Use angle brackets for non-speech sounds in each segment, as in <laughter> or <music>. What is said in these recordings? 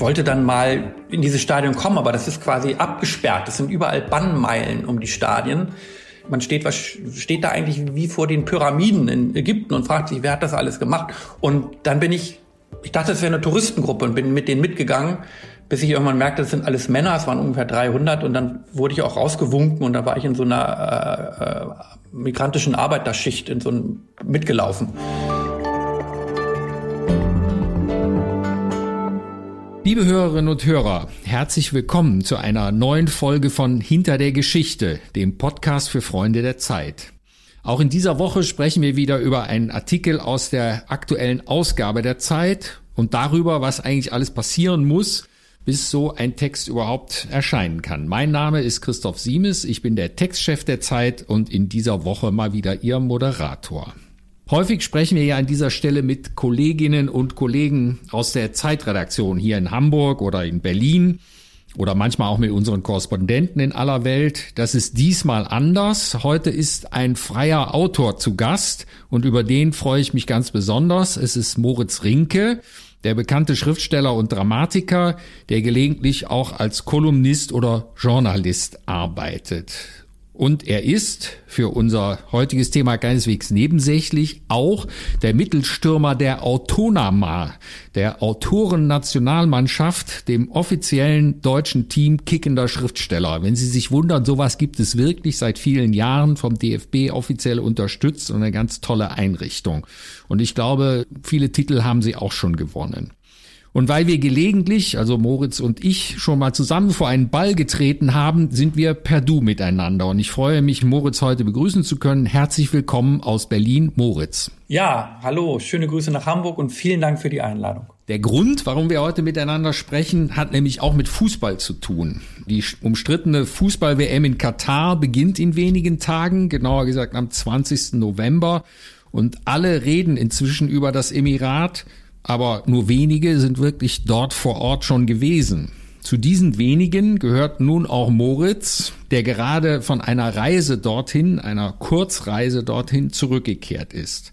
wollte dann mal in dieses Stadion kommen, aber das ist quasi abgesperrt. Es sind überall Bannmeilen um die Stadien. Man steht, was steht da eigentlich wie vor den Pyramiden in Ägypten und fragt sich, wer hat das alles gemacht? Und dann bin ich, ich dachte, es wäre eine Touristengruppe und bin mit denen mitgegangen, bis ich irgendwann merkte, das sind alles Männer, es waren ungefähr 300 und dann wurde ich auch rausgewunken und dann war ich in so einer äh, äh, migrantischen Arbeiterschicht in so einem mitgelaufen. Liebe Hörerinnen und Hörer, herzlich willkommen zu einer neuen Folge von Hinter der Geschichte, dem Podcast für Freunde der Zeit. Auch in dieser Woche sprechen wir wieder über einen Artikel aus der aktuellen Ausgabe der Zeit und darüber, was eigentlich alles passieren muss, bis so ein Text überhaupt erscheinen kann. Mein Name ist Christoph Siemes, ich bin der Textchef der Zeit und in dieser Woche mal wieder Ihr Moderator. Häufig sprechen wir ja an dieser Stelle mit Kolleginnen und Kollegen aus der Zeitredaktion hier in Hamburg oder in Berlin oder manchmal auch mit unseren Korrespondenten in aller Welt. Das ist diesmal anders. Heute ist ein freier Autor zu Gast und über den freue ich mich ganz besonders. Es ist Moritz Rinke, der bekannte Schriftsteller und Dramatiker, der gelegentlich auch als Kolumnist oder Journalist arbeitet. Und er ist für unser heutiges Thema keineswegs nebensächlich auch der Mittelstürmer der Autonama, der Autorennationalmannschaft, dem offiziellen deutschen Team kickender Schriftsteller. Wenn Sie sich wundern, sowas gibt es wirklich seit vielen Jahren vom DFB offiziell unterstützt und eine ganz tolle Einrichtung. Und ich glaube, viele Titel haben sie auch schon gewonnen. Und weil wir gelegentlich, also Moritz und ich, schon mal zusammen vor einen Ball getreten haben, sind wir per Du miteinander. Und ich freue mich, Moritz heute begrüßen zu können. Herzlich willkommen aus Berlin, Moritz. Ja, hallo, schöne Grüße nach Hamburg und vielen Dank für die Einladung. Der Grund, warum wir heute miteinander sprechen, hat nämlich auch mit Fußball zu tun. Die umstrittene Fußball-WM in Katar beginnt in wenigen Tagen, genauer gesagt am 20. November. Und alle reden inzwischen über das Emirat aber nur wenige sind wirklich dort vor Ort schon gewesen. Zu diesen wenigen gehört nun auch Moritz, der gerade von einer Reise dorthin, einer Kurzreise dorthin zurückgekehrt ist.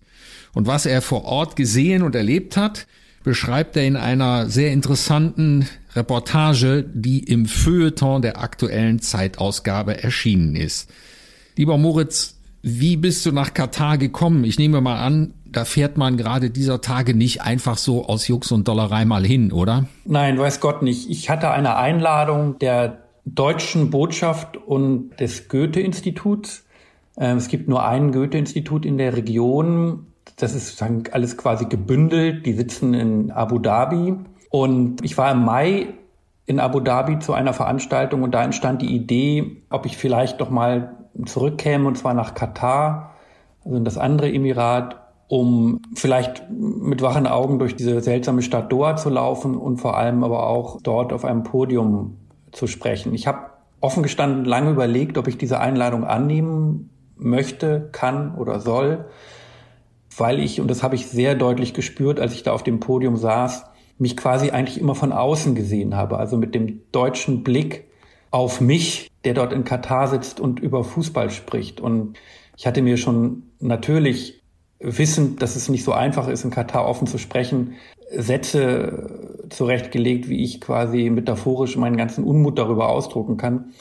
Und was er vor Ort gesehen und erlebt hat, beschreibt er in einer sehr interessanten Reportage, die im Feuilleton der aktuellen Zeitausgabe erschienen ist. Lieber Moritz, wie bist du nach Katar gekommen? Ich nehme mal an, da fährt man gerade dieser Tage nicht einfach so aus Jux und Dollerei mal hin, oder? Nein, weiß Gott nicht. Ich hatte eine Einladung der deutschen Botschaft und des Goethe-Instituts. Ähm, es gibt nur ein Goethe-Institut in der Region. Das ist alles quasi gebündelt. Die sitzen in Abu Dhabi. Und ich war im Mai in Abu Dhabi zu einer Veranstaltung und da entstand die Idee, ob ich vielleicht doch mal zurückkäme und zwar nach Katar, also in das andere Emirat, um vielleicht mit wachen Augen durch diese seltsame Stadt Doha zu laufen und vor allem aber auch dort auf einem Podium zu sprechen. Ich habe offen gestanden lange überlegt, ob ich diese Einladung annehmen möchte, kann oder soll, weil ich, und das habe ich sehr deutlich gespürt, als ich da auf dem Podium saß, mich quasi eigentlich immer von außen gesehen habe, also mit dem deutschen Blick auf mich, der dort in Katar sitzt und über Fußball spricht. Und ich hatte mir schon natürlich wissend, dass es nicht so einfach ist, in Katar offen zu sprechen, Sätze zurechtgelegt, wie ich quasi metaphorisch meinen ganzen Unmut darüber ausdrucken kann.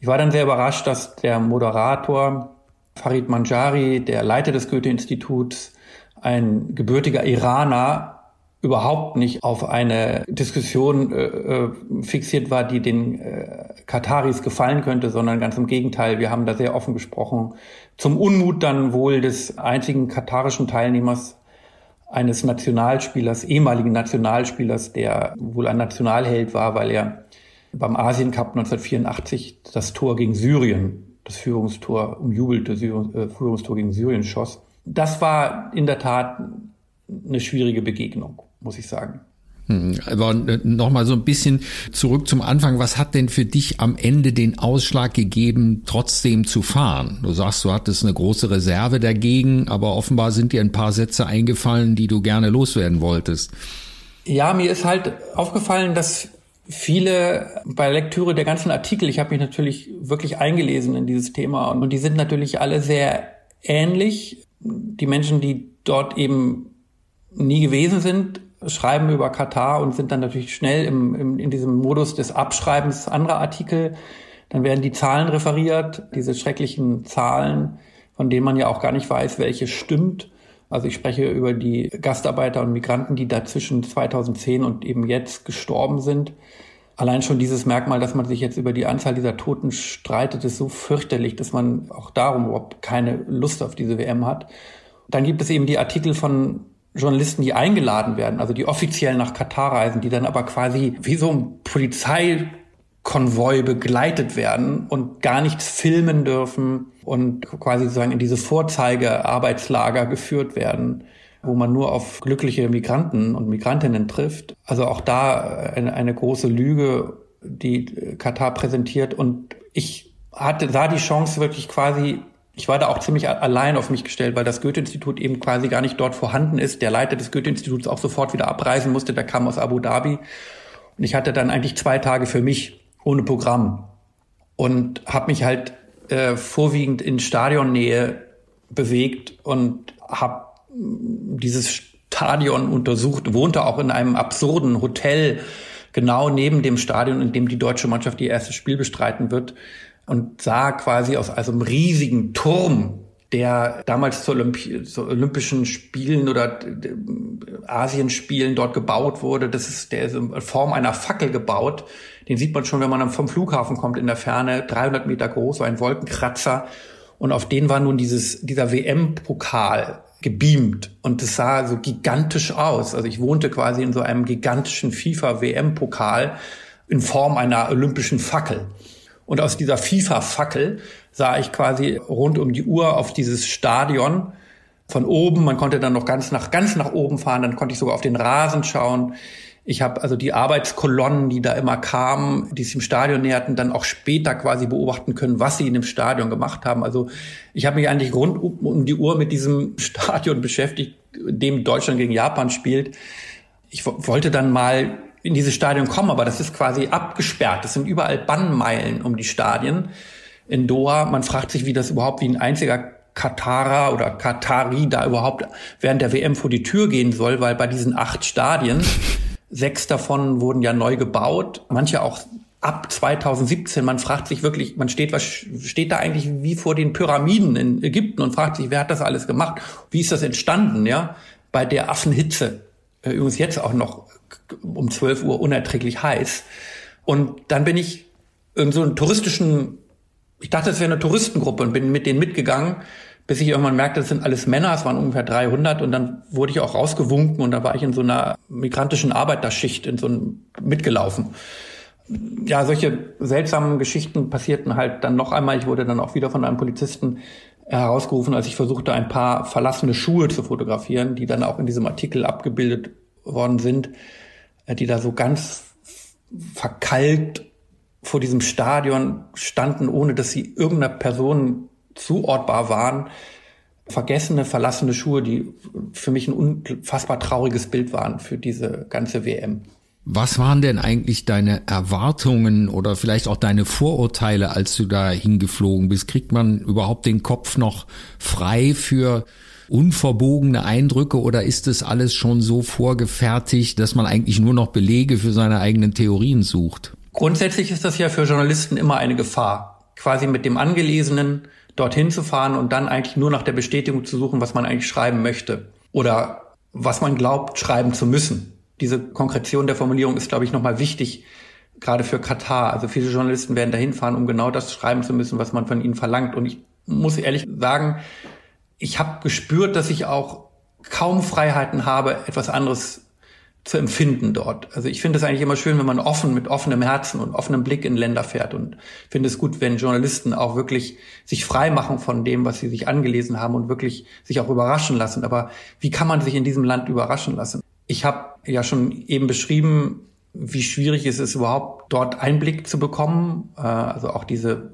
Ich war dann sehr überrascht, dass der Moderator Farid Manjari, der Leiter des Goethe-Instituts, ein gebürtiger Iraner, überhaupt nicht auf eine Diskussion äh, äh, fixiert war, die den äh, Kataris gefallen könnte, sondern ganz im Gegenteil. Wir haben da sehr offen gesprochen. Zum Unmut dann wohl des einzigen katarischen Teilnehmers eines Nationalspielers, ehemaligen Nationalspielers, der wohl ein Nationalheld war, weil er beim Asien Cup 1984 das Tor gegen Syrien, das Führungstor, umjubelte äh, Führungstor gegen Syrien schoss. Das war in der Tat eine schwierige Begegnung muss ich sagen. Hm, aber äh, nochmal so ein bisschen zurück zum Anfang. Was hat denn für dich am Ende den Ausschlag gegeben, trotzdem zu fahren? Du sagst, du hattest eine große Reserve dagegen, aber offenbar sind dir ein paar Sätze eingefallen, die du gerne loswerden wolltest. Ja, mir ist halt aufgefallen, dass viele bei Lektüre der ganzen Artikel, ich habe mich natürlich wirklich eingelesen in dieses Thema und die sind natürlich alle sehr ähnlich. Die Menschen, die dort eben nie gewesen sind, schreiben über Katar und sind dann natürlich schnell im, im, in diesem Modus des Abschreibens anderer Artikel. Dann werden die Zahlen referiert, diese schrecklichen Zahlen, von denen man ja auch gar nicht weiß, welche stimmt. Also ich spreche über die Gastarbeiter und Migranten, die da zwischen 2010 und eben jetzt gestorben sind. Allein schon dieses Merkmal, dass man sich jetzt über die Anzahl dieser Toten streitet, ist so fürchterlich, dass man auch darum überhaupt keine Lust auf diese WM hat. Dann gibt es eben die Artikel von Journalisten, die eingeladen werden, also die offiziell nach Katar reisen, die dann aber quasi wie so ein Polizeikonvoi begleitet werden und gar nichts filmen dürfen und quasi sozusagen in diese Vorzeigearbeitslager geführt werden wo man nur auf glückliche Migranten und Migrantinnen trifft. Also auch da eine, eine große Lüge, die Katar präsentiert. Und ich hatte, sah die Chance wirklich quasi ich war da auch ziemlich allein auf mich gestellt, weil das Goethe-Institut eben quasi gar nicht dort vorhanden ist. Der Leiter des Goethe-Instituts auch sofort wieder abreisen musste, der kam aus Abu Dhabi. Und ich hatte dann eigentlich zwei Tage für mich ohne Programm und habe mich halt äh, vorwiegend in Stadionnähe bewegt und habe dieses Stadion untersucht, wohnte auch in einem absurden Hotel genau neben dem Stadion, in dem die deutsche Mannschaft ihr erstes Spiel bestreiten wird und sah quasi aus also einem riesigen Turm, der damals zu, Olympi zu Olympischen Spielen oder äh, Asienspielen dort gebaut wurde. Das ist, der ist in Form einer Fackel gebaut. Den sieht man schon, wenn man vom Flughafen kommt in der Ferne, 300 Meter groß, so ein Wolkenkratzer. Und auf den war nun dieses, dieser WM-Pokal gebeamt und es sah so gigantisch aus. Also ich wohnte quasi in so einem gigantischen FIFA-WM-Pokal in Form einer olympischen Fackel. Und aus dieser FIFA-Fackel sah ich quasi rund um die Uhr auf dieses Stadion von oben. Man konnte dann noch ganz nach, ganz nach oben fahren. Dann konnte ich sogar auf den Rasen schauen. Ich habe also die Arbeitskolonnen, die da immer kamen, die sich im Stadion näherten, dann auch später quasi beobachten können, was sie in dem Stadion gemacht haben. Also ich habe mich eigentlich rund um die Uhr mit diesem <laughs> Stadion beschäftigt, dem Deutschland gegen Japan spielt. Ich wollte dann mal in dieses Stadion kommen, aber das ist quasi abgesperrt. Es sind überall Bannmeilen um die Stadien in Doha. Man fragt sich, wie das überhaupt wie ein einziger Katarer oder Katari da überhaupt während der WM vor die Tür gehen soll, weil bei diesen acht Stadien Sechs davon wurden ja neu gebaut, manche auch ab 2017. Man fragt sich wirklich, man steht, was steht da eigentlich wie vor den Pyramiden in Ägypten und fragt sich, wer hat das alles gemacht? Wie ist das entstanden, ja? Bei der Affenhitze. Übrigens jetzt auch noch um 12 Uhr unerträglich heiß. Und dann bin ich in so einen touristischen, ich dachte, es wäre eine Touristengruppe und bin mit denen mitgegangen bis ich irgendwann merkte, das sind alles Männer, es waren ungefähr 300 und dann wurde ich auch rausgewunken und da war ich in so einer migrantischen Arbeiterschicht in so einem mitgelaufen. Ja, solche seltsamen Geschichten passierten halt dann noch einmal. Ich wurde dann auch wieder von einem Polizisten herausgerufen, als ich versuchte, ein paar verlassene Schuhe zu fotografieren, die dann auch in diesem Artikel abgebildet worden sind, äh, die da so ganz verkalkt vor diesem Stadion standen, ohne dass sie irgendeiner Person zuortbar waren. Vergessene, verlassene Schuhe, die für mich ein unfassbar trauriges Bild waren für diese ganze WM. Was waren denn eigentlich deine Erwartungen oder vielleicht auch deine Vorurteile, als du da hingeflogen bist? Kriegt man überhaupt den Kopf noch frei für unverbogene Eindrücke oder ist das alles schon so vorgefertigt, dass man eigentlich nur noch Belege für seine eigenen Theorien sucht? Grundsätzlich ist das ja für Journalisten immer eine Gefahr, quasi mit dem Angelesenen dorthin zu fahren und dann eigentlich nur nach der Bestätigung zu suchen, was man eigentlich schreiben möchte oder was man glaubt, schreiben zu müssen. Diese Konkretion der Formulierung ist, glaube ich, nochmal wichtig, gerade für Katar. Also viele Journalisten werden dahin fahren, um genau das schreiben zu müssen, was man von ihnen verlangt. Und ich muss ehrlich sagen, ich habe gespürt, dass ich auch kaum Freiheiten habe, etwas anderes zu empfinden dort. Also ich finde es eigentlich immer schön, wenn man offen, mit offenem Herzen und offenem Blick in Länder fährt und finde es gut, wenn Journalisten auch wirklich sich frei machen von dem, was sie sich angelesen haben und wirklich sich auch überraschen lassen. Aber wie kann man sich in diesem Land überraschen lassen? Ich habe ja schon eben beschrieben, wie schwierig es ist, überhaupt dort Einblick zu bekommen. Äh, also auch diese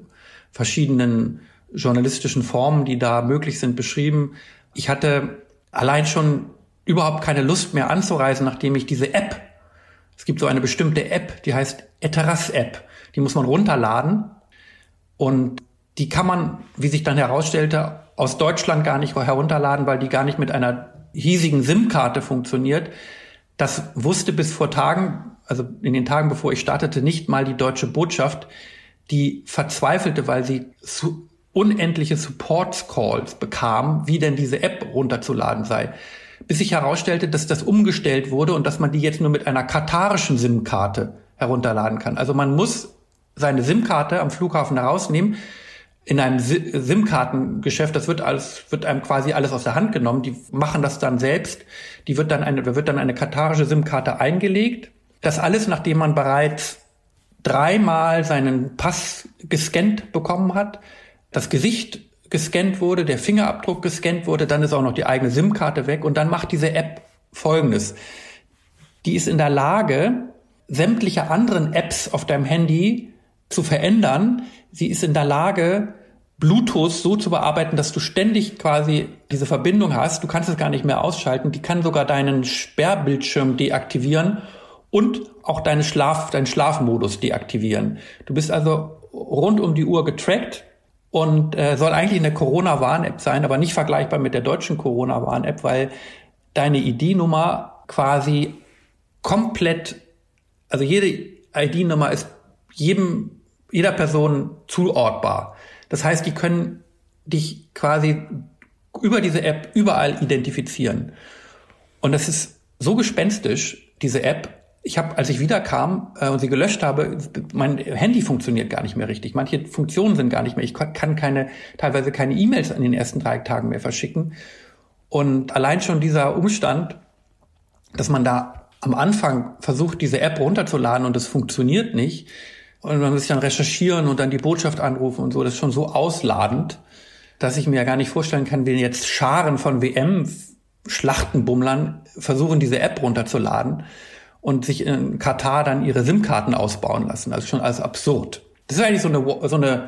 verschiedenen journalistischen Formen, die da möglich sind, beschrieben. Ich hatte allein schon überhaupt keine Lust mehr anzureisen, nachdem ich diese App, es gibt so eine bestimmte App, die heißt Eteras App, die muss man runterladen und die kann man, wie sich dann herausstellte, aus Deutschland gar nicht herunterladen, weil die gar nicht mit einer hiesigen SIM-Karte funktioniert. Das wusste bis vor Tagen, also in den Tagen, bevor ich startete, nicht mal die deutsche Botschaft, die verzweifelte, weil sie unendliche Support Calls bekam, wie denn diese App runterzuladen sei. Bis sich herausstellte, dass das umgestellt wurde und dass man die jetzt nur mit einer katarischen SIM-Karte herunterladen kann. Also man muss seine SIM-Karte am Flughafen herausnehmen, in einem SIM-Kartengeschäft, das wird alles, wird einem quasi alles aus der Hand genommen. Die machen das dann selbst. Die wird dann eine, wird dann eine katarische SIM-Karte eingelegt. Das alles, nachdem man bereits dreimal seinen Pass gescannt bekommen hat, das Gesicht gescannt wurde, der Fingerabdruck gescannt wurde, dann ist auch noch die eigene SIM-Karte weg und dann macht diese App Folgendes. Die ist in der Lage, sämtliche anderen Apps auf deinem Handy zu verändern. Sie ist in der Lage, Bluetooth so zu bearbeiten, dass du ständig quasi diese Verbindung hast. Du kannst es gar nicht mehr ausschalten. Die kann sogar deinen Sperrbildschirm deaktivieren und auch deine Schlaf, deinen Schlafmodus deaktivieren. Du bist also rund um die Uhr getrackt und äh, soll eigentlich eine Corona-Warn-App sein, aber nicht vergleichbar mit der deutschen Corona-Warn-App, weil deine ID-Nummer quasi komplett, also jede ID-Nummer ist jedem, jeder Person zuortbar. Das heißt, die können dich quasi über diese App überall identifizieren. Und das ist so gespenstisch, diese App, ich habe, als ich wiederkam äh, und sie gelöscht habe, mein Handy funktioniert gar nicht mehr richtig. Manche Funktionen sind gar nicht mehr. Ich kann keine, teilweise keine E-Mails in den ersten drei Tagen mehr verschicken. Und allein schon dieser Umstand, dass man da am Anfang versucht, diese App runterzuladen und es funktioniert nicht, und man muss dann recherchieren und dann die Botschaft anrufen und so, das ist schon so ausladend, dass ich mir ja gar nicht vorstellen kann, wenn jetzt Scharen von WM-Schlachtenbummlern versuchen, diese App runterzuladen und sich in Katar dann ihre SIM-Karten ausbauen lassen. Also schon alles absurd. Das ist eigentlich so eine, so eine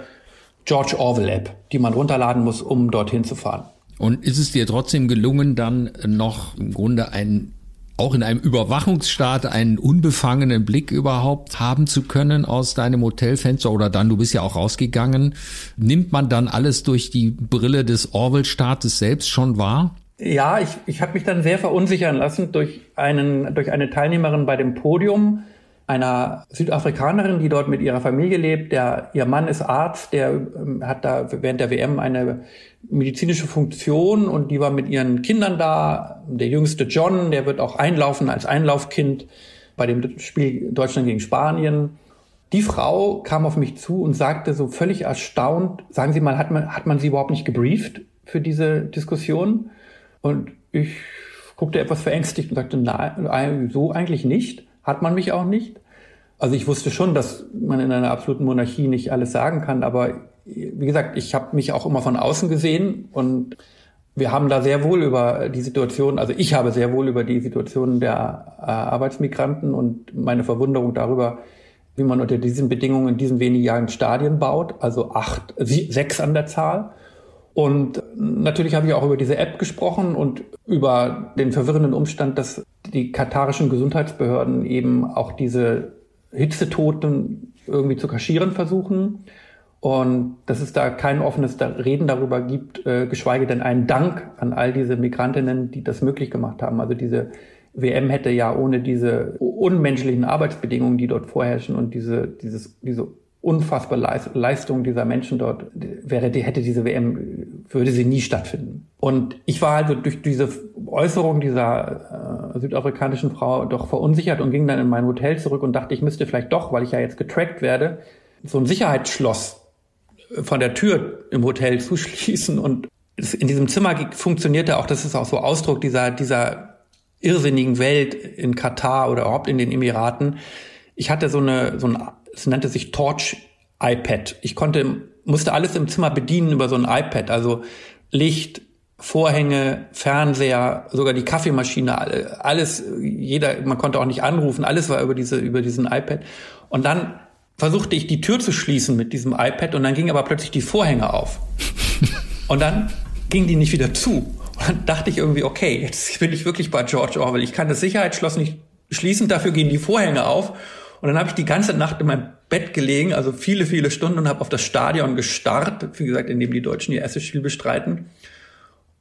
George Orwell-App, die man runterladen muss, um dorthin zu fahren. Und ist es dir trotzdem gelungen, dann noch im Grunde ein auch in einem Überwachungsstaat einen unbefangenen Blick überhaupt haben zu können aus deinem Hotelfenster oder dann, du bist ja auch rausgegangen, nimmt man dann alles durch die Brille des Orwell-Staates selbst schon wahr? Ja, ich, ich habe mich dann sehr verunsichern lassen durch, einen, durch eine Teilnehmerin bei dem Podium, einer Südafrikanerin, die dort mit ihrer Familie lebt. Der, ihr Mann ist Arzt, der ähm, hat da während der WM eine medizinische Funktion und die war mit ihren Kindern da. Der jüngste John, der wird auch einlaufen als Einlaufkind bei dem Spiel Deutschland gegen Spanien. Die Frau kam auf mich zu und sagte so völlig erstaunt, sagen Sie mal, hat man, hat man Sie überhaupt nicht gebrieft für diese Diskussion? Und ich guckte etwas verängstigt und sagte, nein, so eigentlich nicht. Hat man mich auch nicht. Also ich wusste schon, dass man in einer absoluten Monarchie nicht alles sagen kann, aber wie gesagt, ich habe mich auch immer von außen gesehen und wir haben da sehr wohl über die Situation, also ich habe sehr wohl über die Situation der äh, Arbeitsmigranten und meine Verwunderung darüber, wie man unter diesen Bedingungen in diesen wenigen Jahren Stadien baut, also acht, sechs an der Zahl. Und natürlich habe ich auch über diese App gesprochen und über den verwirrenden Umstand, dass die katarischen Gesundheitsbehörden eben auch diese Hitzetoten irgendwie zu kaschieren versuchen. Und dass es da kein offenes Reden darüber gibt, äh, geschweige denn einen Dank an all diese Migrantinnen, die das möglich gemacht haben. Also diese WM hätte ja ohne diese unmenschlichen Arbeitsbedingungen, die dort vorherrschen und diese, dieses, diese unfassbare Leistung dieser Menschen dort wäre, hätte diese WM, würde sie nie stattfinden. Und ich war halt durch diese Äußerung dieser äh, südafrikanischen Frau doch verunsichert und ging dann in mein Hotel zurück und dachte, ich müsste vielleicht doch, weil ich ja jetzt getrackt werde, so ein Sicherheitsschloss von der Tür im Hotel zuschließen und in diesem Zimmer funktionierte auch, das ist auch so Ausdruck dieser, dieser irrsinnigen Welt in Katar oder überhaupt in den Emiraten. Ich hatte so eine, so ein es nannte sich Torch iPad. Ich konnte, musste alles im Zimmer bedienen über so ein iPad, also Licht, Vorhänge, Fernseher, sogar die Kaffeemaschine, alles, jeder, man konnte auch nicht anrufen, alles war über diese, über diesen iPad. Und dann versuchte ich die Tür zu schließen mit diesem iPad und dann ging aber plötzlich die Vorhänge auf. <laughs> Und dann ging die nicht wieder zu. Und dann dachte ich irgendwie, okay, jetzt bin ich wirklich bei George Orwell. Ich kann das Sicherheitsschloss nicht schließen, dafür gehen die Vorhänge auf. Und dann habe ich die ganze Nacht in meinem Bett gelegen, also viele, viele Stunden und habe auf das Stadion gestarrt, wie gesagt, in dem die Deutschen ihr erstes Spiel bestreiten.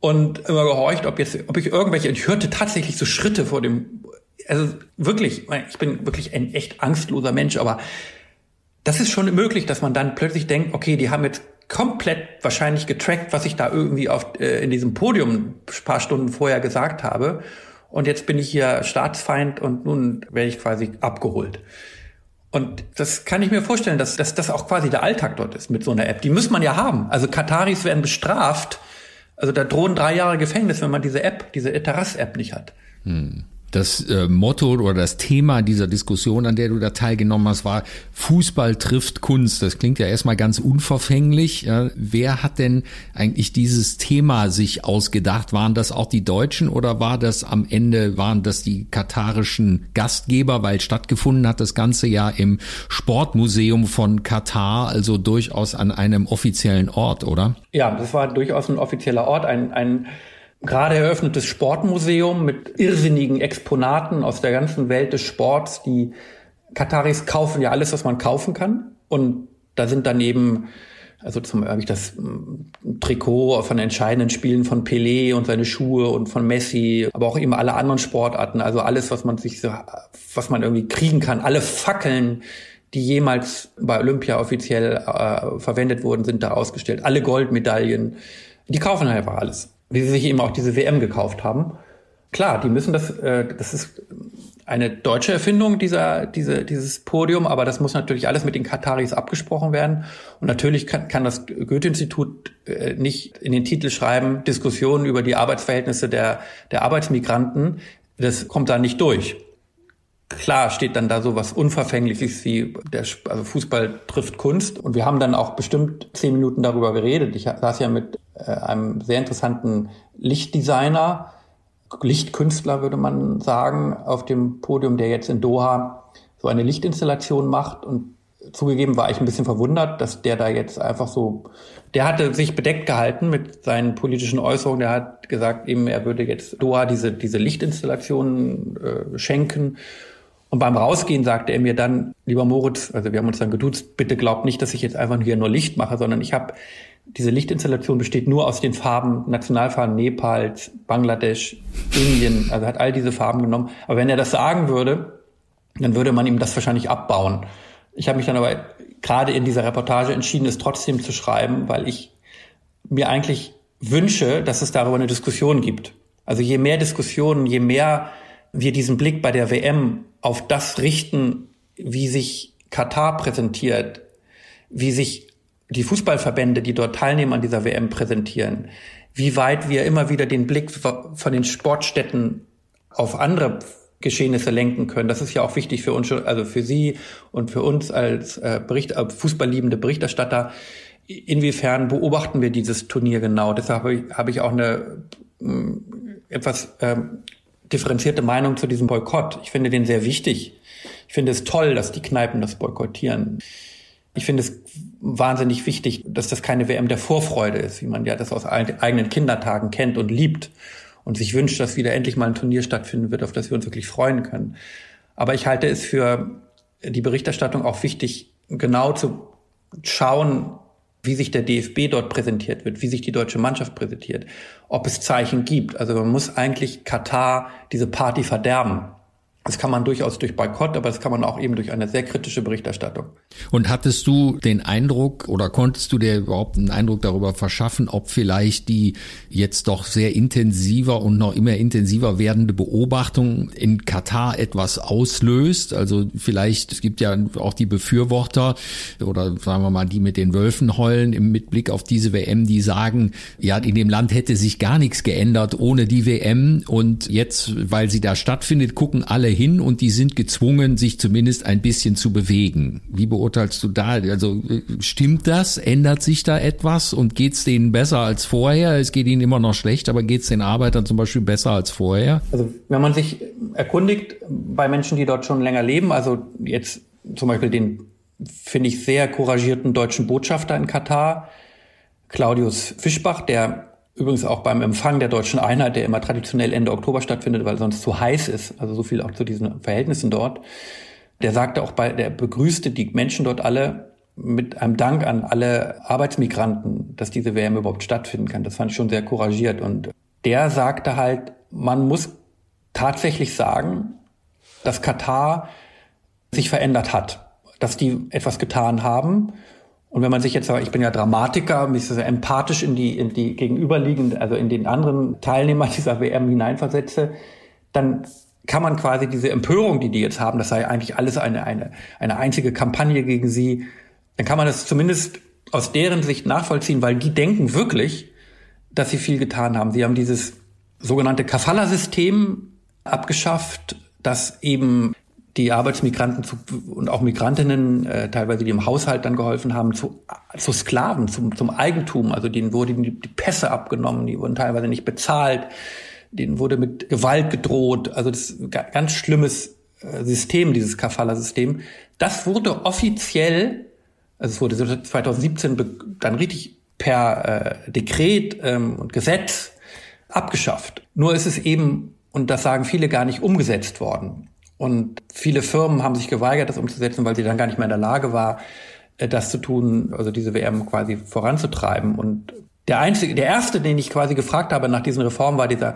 Und immer gehorcht, ob jetzt, ob ich irgendwelche, ich hörte tatsächlich so Schritte vor dem also wirklich, ich bin wirklich ein echt angstloser Mensch, aber das ist schon möglich, dass man dann plötzlich denkt, okay, die haben jetzt komplett wahrscheinlich getrackt, was ich da irgendwie auf, äh, in diesem Podium paar Stunden vorher gesagt habe. Und jetzt bin ich hier Staatsfeind und nun werde ich quasi abgeholt. Und das kann ich mir vorstellen, dass, dass das auch quasi der Alltag dort ist mit so einer App. Die muss man ja haben. Also Kataris werden bestraft. Also da drohen drei Jahre Gefängnis, wenn man diese App, diese Eteras-App nicht hat. Hm. Das äh, Motto oder das Thema dieser Diskussion, an der du da teilgenommen hast, war Fußball trifft Kunst. Das klingt ja erstmal ganz unverfänglich. Ja, wer hat denn eigentlich dieses Thema sich ausgedacht? Waren das auch die Deutschen oder war das am Ende, waren das die katarischen Gastgeber, weil stattgefunden hat das Ganze ja im Sportmuseum von Katar, also durchaus an einem offiziellen Ort, oder? Ja, das war durchaus ein offizieller Ort, ein, ein gerade eröffnetes Sportmuseum mit irrsinnigen Exponaten aus der ganzen Welt des Sports. Die Kataris kaufen ja alles, was man kaufen kann. Und da sind dann eben, also zum ich das mm, Trikot von entscheidenden Spielen von Pelé und seine Schuhe und von Messi, aber auch eben alle anderen Sportarten, also alles, was man sich so, was man irgendwie kriegen kann, alle Fackeln, die jemals bei Olympia offiziell äh, verwendet wurden, sind da ausgestellt. Alle Goldmedaillen. Die kaufen einfach alles wie sie sich eben auch diese WM gekauft haben. Klar, die müssen das, äh, das ist eine deutsche Erfindung, dieser, diese, dieses Podium, aber das muss natürlich alles mit den Kataris abgesprochen werden. Und natürlich kann, kann das Goethe-Institut äh, nicht in den Titel schreiben, Diskussionen über die Arbeitsverhältnisse der, der Arbeitsmigranten. Das kommt da nicht durch. Klar steht dann da so was Unverfängliches wie der also Fußball trifft Kunst. Und wir haben dann auch bestimmt zehn Minuten darüber geredet. Ich saß ja mit äh, einem sehr interessanten Lichtdesigner, Lichtkünstler würde man sagen, auf dem Podium, der jetzt in Doha so eine Lichtinstallation macht. Und zugegeben war ich ein bisschen verwundert, dass der da jetzt einfach so, der hatte sich bedeckt gehalten mit seinen politischen Äußerungen. Der hat gesagt, eben er würde jetzt Doha diese, diese Lichtinstallation äh, schenken. Und beim Rausgehen sagte er mir dann, lieber Moritz, also wir haben uns dann geduzt, bitte glaubt nicht, dass ich jetzt einfach hier nur Licht mache, sondern ich habe diese Lichtinstallation besteht nur aus den Farben, Nationalfarben Nepals, Bangladesch, Indien, also hat all diese Farben genommen. Aber wenn er das sagen würde, dann würde man ihm das wahrscheinlich abbauen. Ich habe mich dann aber gerade in dieser Reportage entschieden, es trotzdem zu schreiben, weil ich mir eigentlich wünsche, dass es darüber eine Diskussion gibt. Also je mehr Diskussionen, je mehr wir diesen Blick bei der WM auf das richten, wie sich Katar präsentiert, wie sich die Fußballverbände, die dort teilnehmen an dieser WM, präsentieren, wie weit wir immer wieder den Blick von den Sportstätten auf andere Geschehnisse lenken können. Das ist ja auch wichtig für uns, also für Sie und für uns als äh, Bericht, äh, fußballliebende Berichterstatter. Inwiefern beobachten wir dieses Turnier genau? Deshalb habe ich, habe ich auch eine äh, etwas äh, differenzierte Meinung zu diesem Boykott. Ich finde den sehr wichtig. Ich finde es toll, dass die Kneipen das boykottieren. Ich finde es wahnsinnig wichtig, dass das keine WM der Vorfreude ist, wie man ja das aus eigenen Kindertagen kennt und liebt und sich wünscht, dass wieder endlich mal ein Turnier stattfinden wird, auf das wir uns wirklich freuen können. Aber ich halte es für die Berichterstattung auch wichtig, genau zu schauen, wie sich der DFB dort präsentiert wird, wie sich die deutsche Mannschaft präsentiert, ob es Zeichen gibt. Also man muss eigentlich Katar diese Party verderben. Das kann man durchaus durch Boykott, aber das kann man auch eben durch eine sehr kritische Berichterstattung. Und hattest du den Eindruck oder konntest du dir überhaupt einen Eindruck darüber verschaffen, ob vielleicht die jetzt doch sehr intensiver und noch immer intensiver werdende Beobachtung in Katar etwas auslöst? Also vielleicht, es gibt ja auch die Befürworter oder sagen wir mal die mit den Wölfen heulen im Mitblick auf diese WM, die sagen, ja, in dem Land hätte sich gar nichts geändert ohne die WM und jetzt, weil sie da stattfindet, gucken alle hin und die sind gezwungen, sich zumindest ein bisschen zu bewegen. Wie beurteilst du da? Also stimmt das? Ändert sich da etwas und geht es denen besser als vorher? Es geht ihnen immer noch schlecht, aber geht es den Arbeitern zum Beispiel besser als vorher? Also wenn man sich erkundigt bei Menschen, die dort schon länger leben, also jetzt zum Beispiel den, finde ich, sehr couragierten deutschen Botschafter in Katar, Claudius Fischbach, der Übrigens auch beim Empfang der deutschen Einheit, der immer traditionell Ende Oktober stattfindet, weil sonst zu heiß ist. Also so viel auch zu diesen Verhältnissen dort. Der sagte auch bei, der begrüßte die Menschen dort alle mit einem Dank an alle Arbeitsmigranten, dass diese WM überhaupt stattfinden kann. Das fand ich schon sehr couragiert. Und der sagte halt, man muss tatsächlich sagen, dass Katar sich verändert hat, dass die etwas getan haben. Und wenn man sich jetzt, ich bin ja Dramatiker, mich so empathisch in die, in die gegenüberliegenden, also in den anderen Teilnehmer dieser WM hineinversetze, dann kann man quasi diese Empörung, die die jetzt haben, das sei eigentlich alles eine, eine, eine einzige Kampagne gegen sie, dann kann man das zumindest aus deren Sicht nachvollziehen, weil die denken wirklich, dass sie viel getan haben. Sie haben dieses sogenannte Kafala-System abgeschafft, das eben die Arbeitsmigranten zu, und auch Migrantinnen, äh, teilweise die im Haushalt dann geholfen haben, zu, zu Sklaven, zum, zum Eigentum. Also denen wurden die, die Pässe abgenommen, die wurden teilweise nicht bezahlt, denen wurde mit Gewalt gedroht. Also das ist ganz schlimmes äh, System, dieses Kafala-System. Das wurde offiziell, also es wurde 2017 dann richtig per äh, Dekret ähm, und Gesetz abgeschafft. Nur ist es eben, und das sagen viele, gar nicht umgesetzt worden. Und viele Firmen haben sich geweigert, das umzusetzen, weil sie dann gar nicht mehr in der Lage war, äh, das zu tun, also diese WM quasi voranzutreiben. Und der einzige, der erste, den ich quasi gefragt habe nach diesen Reformen, war dieser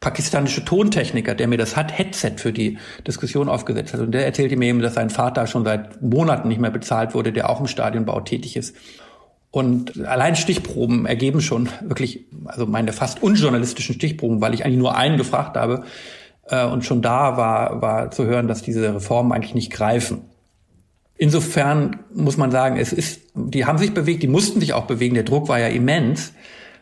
pakistanische Tontechniker, der mir das hat Headset für die Diskussion aufgesetzt hat. Und der erzählte mir eben, dass sein Vater schon seit Monaten nicht mehr bezahlt wurde, der auch im Stadionbau tätig ist. Und allein Stichproben ergeben schon wirklich, also meine fast unjournalistischen Stichproben, weil ich eigentlich nur einen gefragt habe. Äh, und schon da war, war zu hören, dass diese Reformen eigentlich nicht greifen. Insofern muss man sagen, es ist, die haben sich bewegt, die mussten sich auch bewegen, der Druck war ja immens.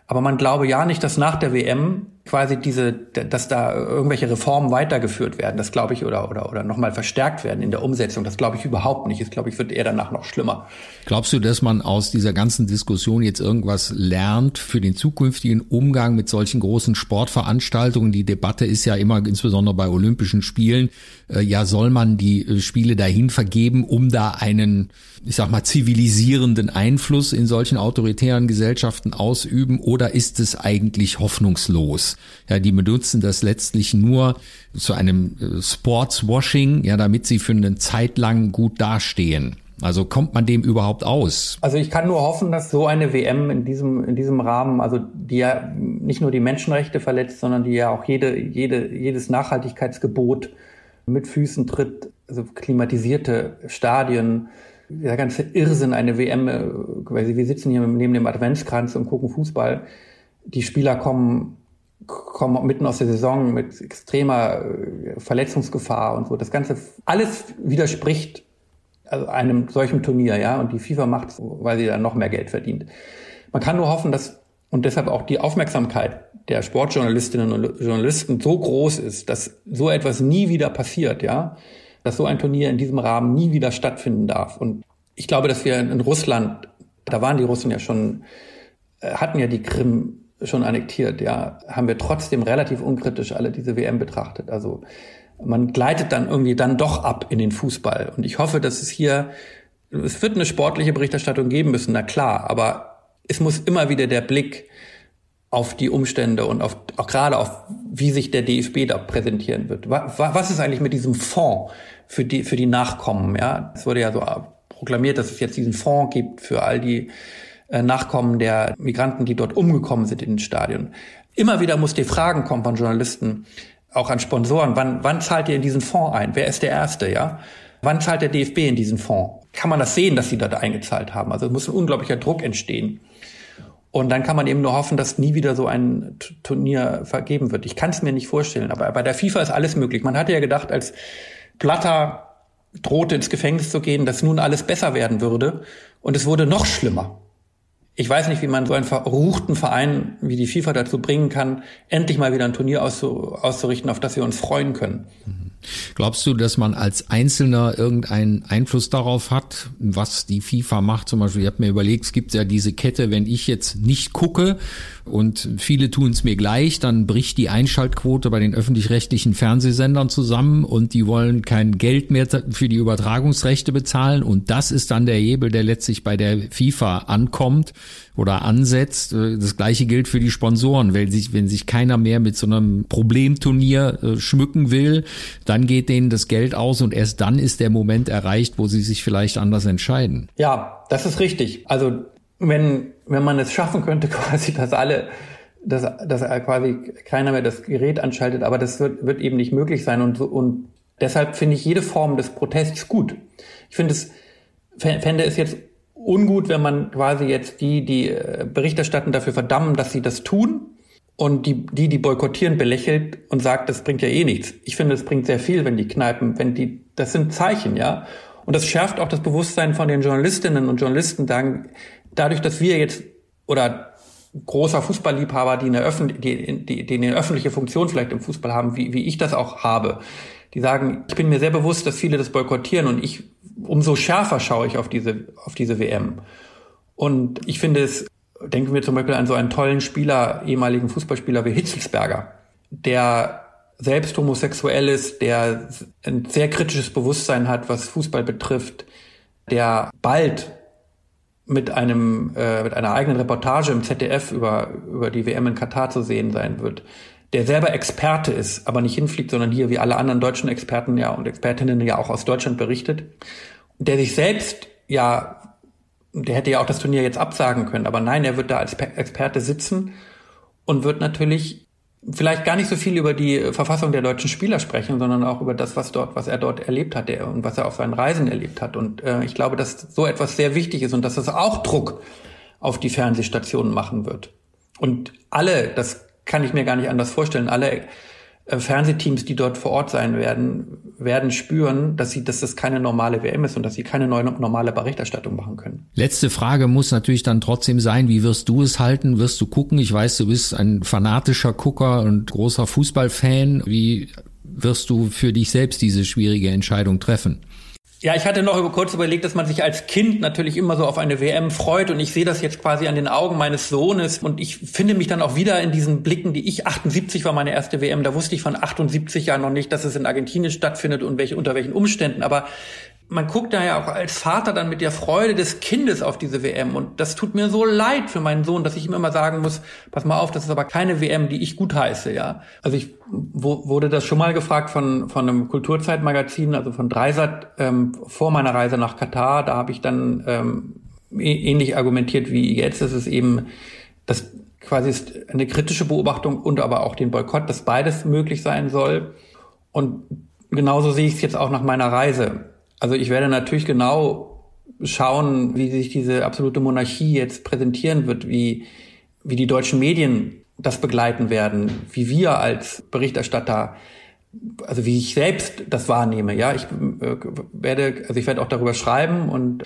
Aber man glaube ja nicht, dass nach der WM quasi diese, dass da irgendwelche Reformen weitergeführt werden. Das glaube ich oder oder oder nochmal verstärkt werden in der Umsetzung. Das glaube ich überhaupt nicht. Das glaube ich wird eher danach noch schlimmer. Glaubst du, dass man aus dieser ganzen Diskussion jetzt irgendwas lernt für den zukünftigen Umgang mit solchen großen Sportveranstaltungen? Die Debatte ist ja immer insbesondere bei Olympischen Spielen äh, ja, soll man die äh, Spiele dahin vergeben, um da einen, ich sag mal, zivilisierenden Einfluss in solchen autoritären Gesellschaften ausüben oder ist es eigentlich hoffnungslos? Ja, die benutzen das letztlich nur zu einem äh, Sportswashing, ja, damit sie für eine Zeit lang gut dastehen. Also kommt man dem überhaupt aus? Also ich kann nur hoffen, dass so eine WM in diesem, in diesem Rahmen, also die ja nicht nur die Menschenrechte verletzt, sondern die ja auch jede, jede, jedes Nachhaltigkeitsgebot mit Füßen tritt, also klimatisierte Stadien, der ganze Irrsinn, eine WM, äh, weil wir sitzen hier neben dem Adventskranz und gucken Fußball. Die Spieler kommen, kommen mitten aus der Saison mit extremer äh, Verletzungsgefahr und so. Das Ganze, alles widerspricht also einem solchen Turnier, ja. Und die FIFA macht weil sie dann noch mehr Geld verdient. Man kann nur hoffen, dass und deshalb auch die Aufmerksamkeit der Sportjournalistinnen und Journalisten so groß ist, dass so etwas nie wieder passiert, ja, dass so ein Turnier in diesem Rahmen nie wieder stattfinden darf. Und ich glaube, dass wir in Russland, da waren die Russen ja schon, äh, hatten ja die Krim schon annektiert, ja, haben wir trotzdem relativ unkritisch alle diese WM betrachtet. Also man gleitet dann irgendwie dann doch ab in den Fußball. Und ich hoffe, dass es hier, es wird eine sportliche Berichterstattung geben müssen, na klar, aber es muss immer wieder der Blick auf die Umstände und auf, auch gerade auf, wie sich der DFB da präsentieren wird. Was ist eigentlich mit diesem Fonds für die, für die Nachkommen? Ja, es wurde ja so proklamiert, dass es jetzt diesen Fonds gibt für all die Nachkommen der Migranten, die dort umgekommen sind in den Stadien. Immer wieder muss die Fragen kommen von Journalisten, auch an Sponsoren. Wann, wann zahlt ihr in diesen Fonds ein? Wer ist der Erste? Ja, wann zahlt der DFB in diesen Fonds? Kann man das sehen, dass sie dort eingezahlt haben? Also muss ein unglaublicher Druck entstehen. Und dann kann man eben nur hoffen, dass nie wieder so ein Turnier vergeben wird. Ich kann es mir nicht vorstellen, aber bei der FIFA ist alles möglich. Man hatte ja gedacht, als Platter drohte ins Gefängnis zu gehen, dass nun alles besser werden würde. Und es wurde noch schlimmer. Ich weiß nicht, wie man so einen verruchten Verein wie die FIFA dazu bringen kann, endlich mal wieder ein Turnier auszurichten, auf das wir uns freuen können. Mhm. Glaubst du, dass man als Einzelner irgendeinen Einfluss darauf hat, was die FIFA macht? Zum Beispiel, ich habe mir überlegt, es gibt ja diese Kette, wenn ich jetzt nicht gucke und viele tun es mir gleich, dann bricht die Einschaltquote bei den öffentlich-rechtlichen Fernsehsendern zusammen und die wollen kein Geld mehr für die Übertragungsrechte bezahlen und das ist dann der Hebel, der letztlich bei der FIFA ankommt oder ansetzt. Äh, das gleiche gilt für die Sponsoren. Wenn sich, wenn sich keiner mehr mit so einem Problemturnier äh, schmücken will, dann geht denen das Geld aus und erst dann ist der Moment erreicht, wo sie sich vielleicht anders entscheiden. Ja, das ist richtig. Also wenn, wenn man es schaffen könnte, <laughs> quasi, dass alle dass, dass quasi keiner mehr das Gerät anschaltet, aber das wird, wird eben nicht möglich sein und, und Deshalb finde ich jede Form des Protests gut. Ich finde es, fände es jetzt ungut, wenn man quasi jetzt die, die äh, Bericht erstatten, dafür verdammen, dass sie das tun und die, die, die boykottieren, belächelt und sagt, das bringt ja eh nichts. Ich finde, es bringt sehr viel, wenn die Kneipen, wenn die, das sind Zeichen, ja. Und das schärft auch das Bewusstsein von den Journalistinnen und Journalisten, sagen, dadurch, dass wir jetzt oder großer Fußballliebhaber, die eine, öffentlich, die, die, die eine öffentliche Funktion vielleicht im Fußball haben, wie, wie ich das auch habe, die sagen, ich bin mir sehr bewusst, dass viele das boykottieren und ich, umso schärfer schaue ich auf diese, auf diese WM. Und ich finde es, denken wir zum Beispiel an so einen tollen Spieler, ehemaligen Fußballspieler wie Hitzelsberger, der selbst homosexuell ist, der ein sehr kritisches Bewusstsein hat, was Fußball betrifft, der bald mit einem äh, mit einer eigenen Reportage im ZDF über über die WM in Katar zu sehen sein wird, der selber Experte ist, aber nicht hinfliegt, sondern hier wie alle anderen deutschen Experten ja und Expertinnen ja auch aus Deutschland berichtet, der sich selbst ja, der hätte ja auch das Turnier jetzt absagen können, aber nein, er wird da als Experte sitzen und wird natürlich vielleicht gar nicht so viel über die Verfassung der deutschen Spieler sprechen, sondern auch über das, was dort, was er dort erlebt hat und was er auf seinen Reisen erlebt hat. Und äh, ich glaube, dass so etwas sehr wichtig ist und dass das auch Druck auf die Fernsehstationen machen wird. Und alle, das kann ich mir gar nicht anders vorstellen, alle äh, Fernsehteams, die dort vor Ort sein werden, werden spüren, dass sie, dass das keine normale WM ist und dass sie keine neue normale Berichterstattung machen können. Letzte Frage muss natürlich dann trotzdem sein, wie wirst du es halten? Wirst du gucken? Ich weiß, du bist ein fanatischer Gucker und großer Fußballfan. Wie wirst du für dich selbst diese schwierige Entscheidung treffen? Ja, ich hatte noch kurz überlegt, dass man sich als Kind natürlich immer so auf eine WM freut und ich sehe das jetzt quasi an den Augen meines Sohnes und ich finde mich dann auch wieder in diesen Blicken, die ich 78 war meine erste WM, da wusste ich von 78 ja noch nicht, dass es in Argentinien stattfindet und welche unter welchen Umständen, aber man guckt da ja auch als Vater dann mit der Freude des Kindes auf diese WM. Und das tut mir so leid für meinen Sohn, dass ich ihm immer sagen muss, pass mal auf, das ist aber keine WM, die ich gut heiße, ja. Also ich wo, wurde das schon mal gefragt von, von einem Kulturzeitmagazin, also von Dreisat, ähm, vor meiner Reise nach Katar. Da habe ich dann ähm, ähnlich argumentiert wie jetzt. Das ist eben, das quasi ist eine kritische Beobachtung und aber auch den Boykott, dass beides möglich sein soll. Und genauso sehe ich es jetzt auch nach meiner Reise also ich werde natürlich genau schauen, wie sich diese absolute Monarchie jetzt präsentieren wird, wie, wie die deutschen Medien das begleiten werden, wie wir als Berichterstatter, also wie ich selbst das wahrnehme. Ja, ich äh, werde, also ich werde auch darüber schreiben und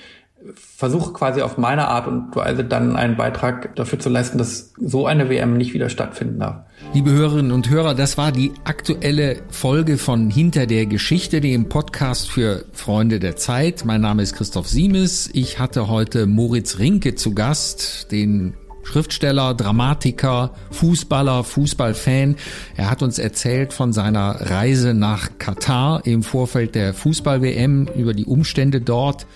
versuche quasi auf meine Art und Weise dann einen Beitrag dafür zu leisten, dass so eine WM nicht wieder stattfinden darf. Liebe Hörerinnen und Hörer, das war die aktuelle Folge von Hinter der Geschichte, dem Podcast für Freunde der Zeit. Mein Name ist Christoph Siemes. Ich hatte heute Moritz Rinke zu Gast, den Schriftsteller, Dramatiker, Fußballer, Fußballfan. Er hat uns erzählt von seiner Reise nach Katar im Vorfeld der Fußball-WM, über die Umstände dort.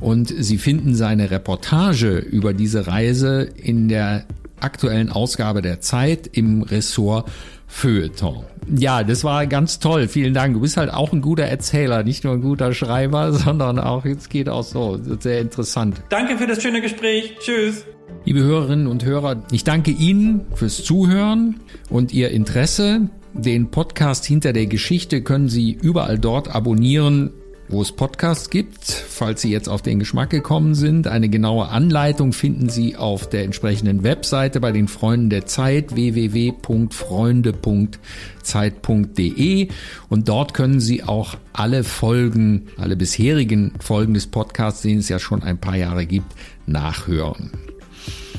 Und Sie finden seine Reportage über diese Reise in der aktuellen Ausgabe der Zeit im Ressort Feuilleton. Ja, das war ganz toll. Vielen Dank. Du bist halt auch ein guter Erzähler, nicht nur ein guter Schreiber, <laughs> sondern auch, jetzt geht auch so, sehr interessant. Danke für das schöne Gespräch. Tschüss. Liebe Hörerinnen und Hörer, ich danke Ihnen fürs Zuhören und Ihr Interesse. Den Podcast hinter der Geschichte können Sie überall dort abonnieren, wo es Podcasts gibt. Falls Sie jetzt auf den Geschmack gekommen sind, eine genaue Anleitung finden Sie auf der entsprechenden Webseite bei den Freunden der Zeit www.freunde.zeit.de und dort können Sie auch alle Folgen, alle bisherigen Folgen des Podcasts, den es ja schon ein paar Jahre gibt, nachhören.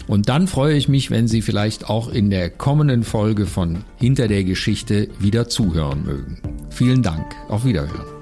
Und dann freue ich mich, wenn Sie vielleicht auch in der kommenden Folge von Hinter der Geschichte wieder zuhören mögen. Vielen Dank. Auf Wiederhören.